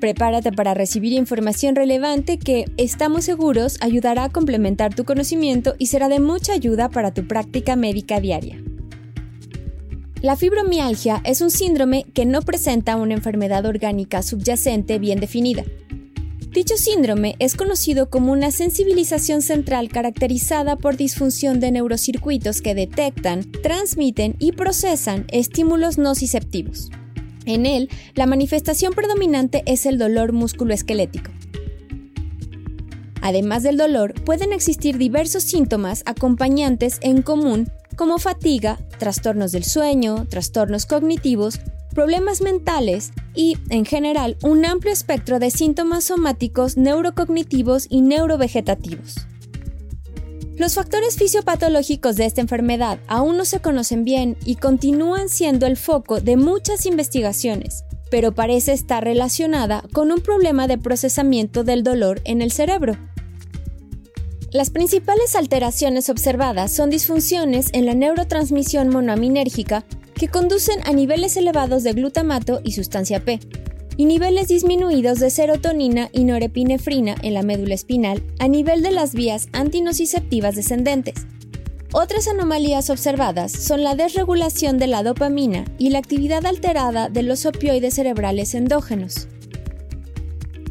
Prepárate para recibir información relevante que, estamos seguros, ayudará a complementar tu conocimiento y será de mucha ayuda para tu práctica médica diaria. La fibromialgia es un síndrome que no presenta una enfermedad orgánica subyacente bien definida. Dicho síndrome es conocido como una sensibilización central caracterizada por disfunción de neurocircuitos que detectan, transmiten y procesan estímulos nociceptivos. En él, la manifestación predominante es el dolor musculoesquelético. Además del dolor, pueden existir diversos síntomas acompañantes en común como fatiga, trastornos del sueño, trastornos cognitivos, problemas mentales y, en general, un amplio espectro de síntomas somáticos, neurocognitivos y neurovegetativos. Los factores fisiopatológicos de esta enfermedad aún no se conocen bien y continúan siendo el foco de muchas investigaciones, pero parece estar relacionada con un problema de procesamiento del dolor en el cerebro. Las principales alteraciones observadas son disfunciones en la neurotransmisión monoaminérgica que conducen a niveles elevados de glutamato y sustancia P, y niveles disminuidos de serotonina y norepinefrina en la médula espinal a nivel de las vías antinociceptivas descendentes. Otras anomalías observadas son la desregulación de la dopamina y la actividad alterada de los opioides cerebrales endógenos.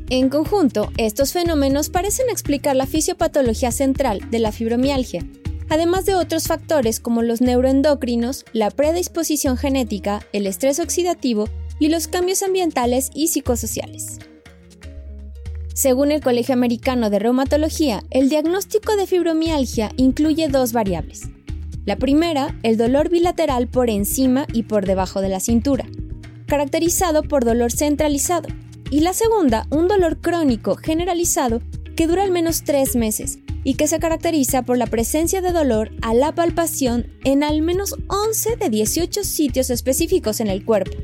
En conjunto, estos fenómenos parecen explicar la fisiopatología central de la fibromialgia, además de otros factores como los neuroendocrinos, la predisposición genética, el estrés oxidativo y los cambios ambientales y psicosociales. Según el Colegio Americano de Reumatología, el diagnóstico de fibromialgia incluye dos variables. La primera, el dolor bilateral por encima y por debajo de la cintura, caracterizado por dolor centralizado, y la segunda, un dolor crónico generalizado que dura al menos tres meses y que se caracteriza por la presencia de dolor a la palpación en al menos 11 de 18 sitios específicos en el cuerpo.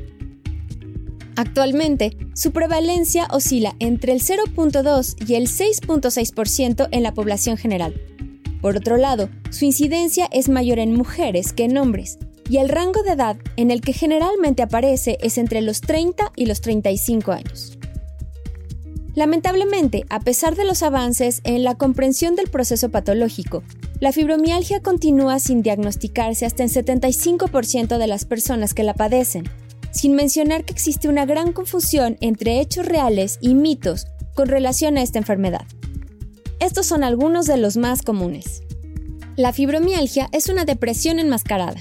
Actualmente, su prevalencia oscila entre el 0.2 y el 6.6% en la población general. Por otro lado, su incidencia es mayor en mujeres que en hombres, y el rango de edad en el que generalmente aparece es entre los 30 y los 35 años. Lamentablemente, a pesar de los avances en la comprensión del proceso patológico, la fibromialgia continúa sin diagnosticarse hasta en 75% de las personas que la padecen, sin mencionar que existe una gran confusión entre hechos reales y mitos con relación a esta enfermedad. Estos son algunos de los más comunes. La fibromialgia es una depresión enmascarada.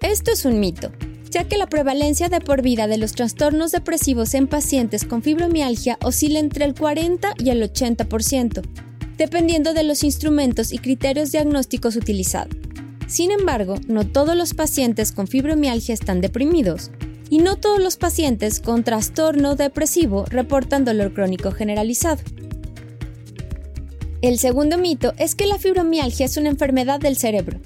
Esto es un mito, ya que la prevalencia de por vida de los trastornos depresivos en pacientes con fibromialgia oscila entre el 40 y el 80%, dependiendo de los instrumentos y criterios diagnósticos utilizados. Sin embargo, no todos los pacientes con fibromialgia están deprimidos, y no todos los pacientes con trastorno depresivo reportan dolor crónico generalizado. El segundo mito es que la fibromialgia es una enfermedad del cerebro.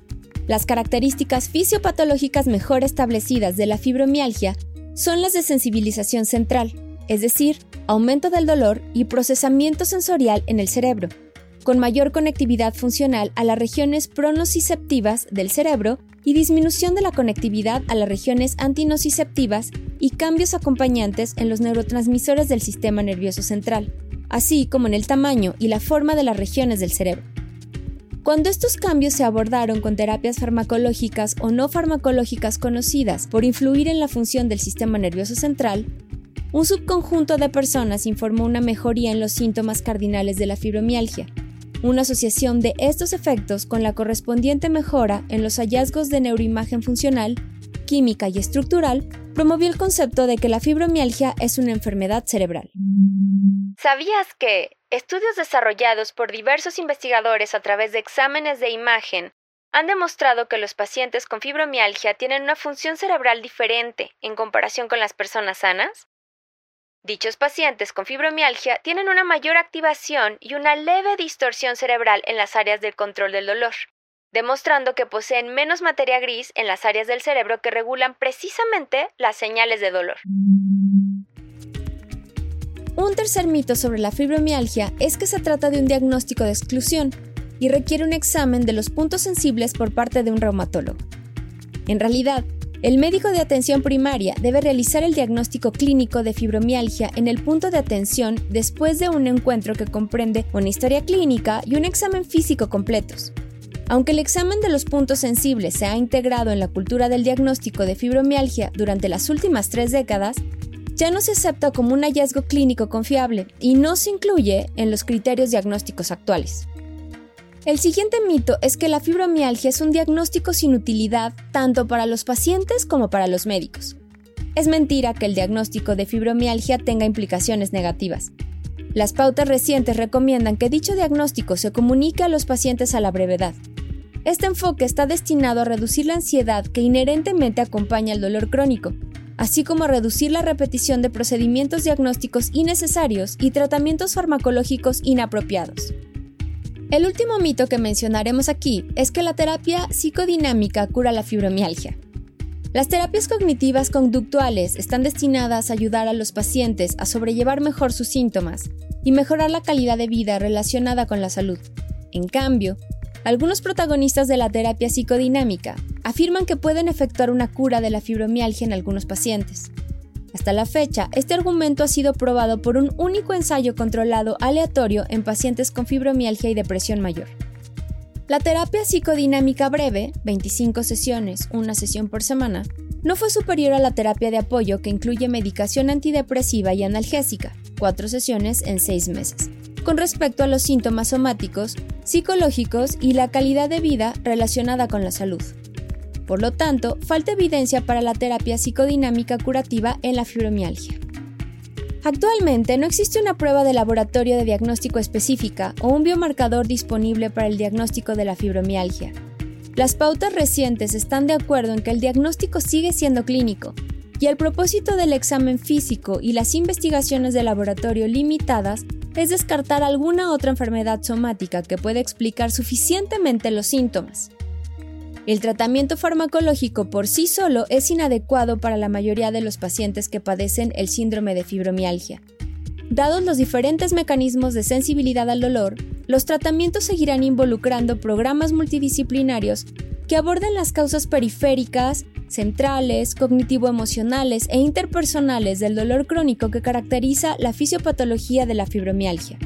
Las características fisiopatológicas mejor establecidas de la fibromialgia son las de sensibilización central, es decir, aumento del dolor y procesamiento sensorial en el cerebro, con mayor conectividad funcional a las regiones pronociceptivas del cerebro y disminución de la conectividad a las regiones antinociceptivas y cambios acompañantes en los neurotransmisores del sistema nervioso central, así como en el tamaño y la forma de las regiones del cerebro. Cuando estos cambios se abordaron con terapias farmacológicas o no farmacológicas conocidas por influir en la función del sistema nervioso central, un subconjunto de personas informó una mejoría en los síntomas cardinales de la fibromialgia, una asociación de estos efectos con la correspondiente mejora en los hallazgos de neuroimagen funcional, química y estructural promovió el concepto de que la fibromialgia es una enfermedad cerebral. ¿Sabías que estudios desarrollados por diversos investigadores a través de exámenes de imagen han demostrado que los pacientes con fibromialgia tienen una función cerebral diferente en comparación con las personas sanas? Dichos pacientes con fibromialgia tienen una mayor activación y una leve distorsión cerebral en las áreas del control del dolor, demostrando que poseen menos materia gris en las áreas del cerebro que regulan precisamente las señales de dolor. Un tercer mito sobre la fibromialgia es que se trata de un diagnóstico de exclusión y requiere un examen de los puntos sensibles por parte de un reumatólogo. En realidad, el médico de atención primaria debe realizar el diagnóstico clínico de fibromialgia en el punto de atención después de un encuentro que comprende una historia clínica y un examen físico completos. Aunque el examen de los puntos sensibles se ha integrado en la cultura del diagnóstico de fibromialgia durante las últimas tres décadas, ya no se acepta como un hallazgo clínico confiable y no se incluye en los criterios diagnósticos actuales. El siguiente mito es que la fibromialgia es un diagnóstico sin utilidad tanto para los pacientes como para los médicos. Es mentira que el diagnóstico de fibromialgia tenga implicaciones negativas. Las pautas recientes recomiendan que dicho diagnóstico se comunique a los pacientes a la brevedad. Este enfoque está destinado a reducir la ansiedad que inherentemente acompaña el dolor crónico, así como a reducir la repetición de procedimientos diagnósticos innecesarios y tratamientos farmacológicos inapropiados. El último mito que mencionaremos aquí es que la terapia psicodinámica cura la fibromialgia. Las terapias cognitivas conductuales están destinadas a ayudar a los pacientes a sobrellevar mejor sus síntomas y mejorar la calidad de vida relacionada con la salud. En cambio, algunos protagonistas de la terapia psicodinámica afirman que pueden efectuar una cura de la fibromialgia en algunos pacientes. Hasta la fecha, este argumento ha sido probado por un único ensayo controlado aleatorio en pacientes con fibromialgia y depresión mayor. La terapia psicodinámica breve, 25 sesiones, una sesión por semana, no fue superior a la terapia de apoyo que incluye medicación antidepresiva y analgésica, 4 sesiones en 6 meses, con respecto a los síntomas somáticos, psicológicos y la calidad de vida relacionada con la salud. Por lo tanto, falta evidencia para la terapia psicodinámica curativa en la fibromialgia. Actualmente no existe una prueba de laboratorio de diagnóstico específica o un biomarcador disponible para el diagnóstico de la fibromialgia. Las pautas recientes están de acuerdo en que el diagnóstico sigue siendo clínico, y el propósito del examen físico y las investigaciones de laboratorio limitadas es descartar alguna otra enfermedad somática que pueda explicar suficientemente los síntomas. El tratamiento farmacológico por sí solo es inadecuado para la mayoría de los pacientes que padecen el síndrome de fibromialgia. Dados los diferentes mecanismos de sensibilidad al dolor, los tratamientos seguirán involucrando programas multidisciplinarios que aborden las causas periféricas, centrales, cognitivo-emocionales e interpersonales del dolor crónico que caracteriza la fisiopatología de la fibromialgia.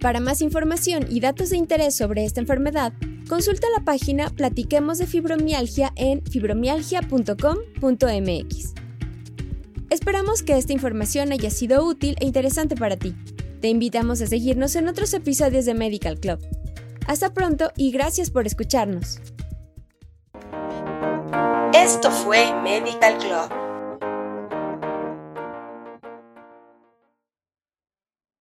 Para más información y datos de interés sobre esta enfermedad, Consulta la página Platiquemos de Fibromialgia en fibromialgia.com.mx. Esperamos que esta información haya sido útil e interesante para ti. Te invitamos a seguirnos en otros episodios de Medical Club. Hasta pronto y gracias por escucharnos. Esto fue Medical Club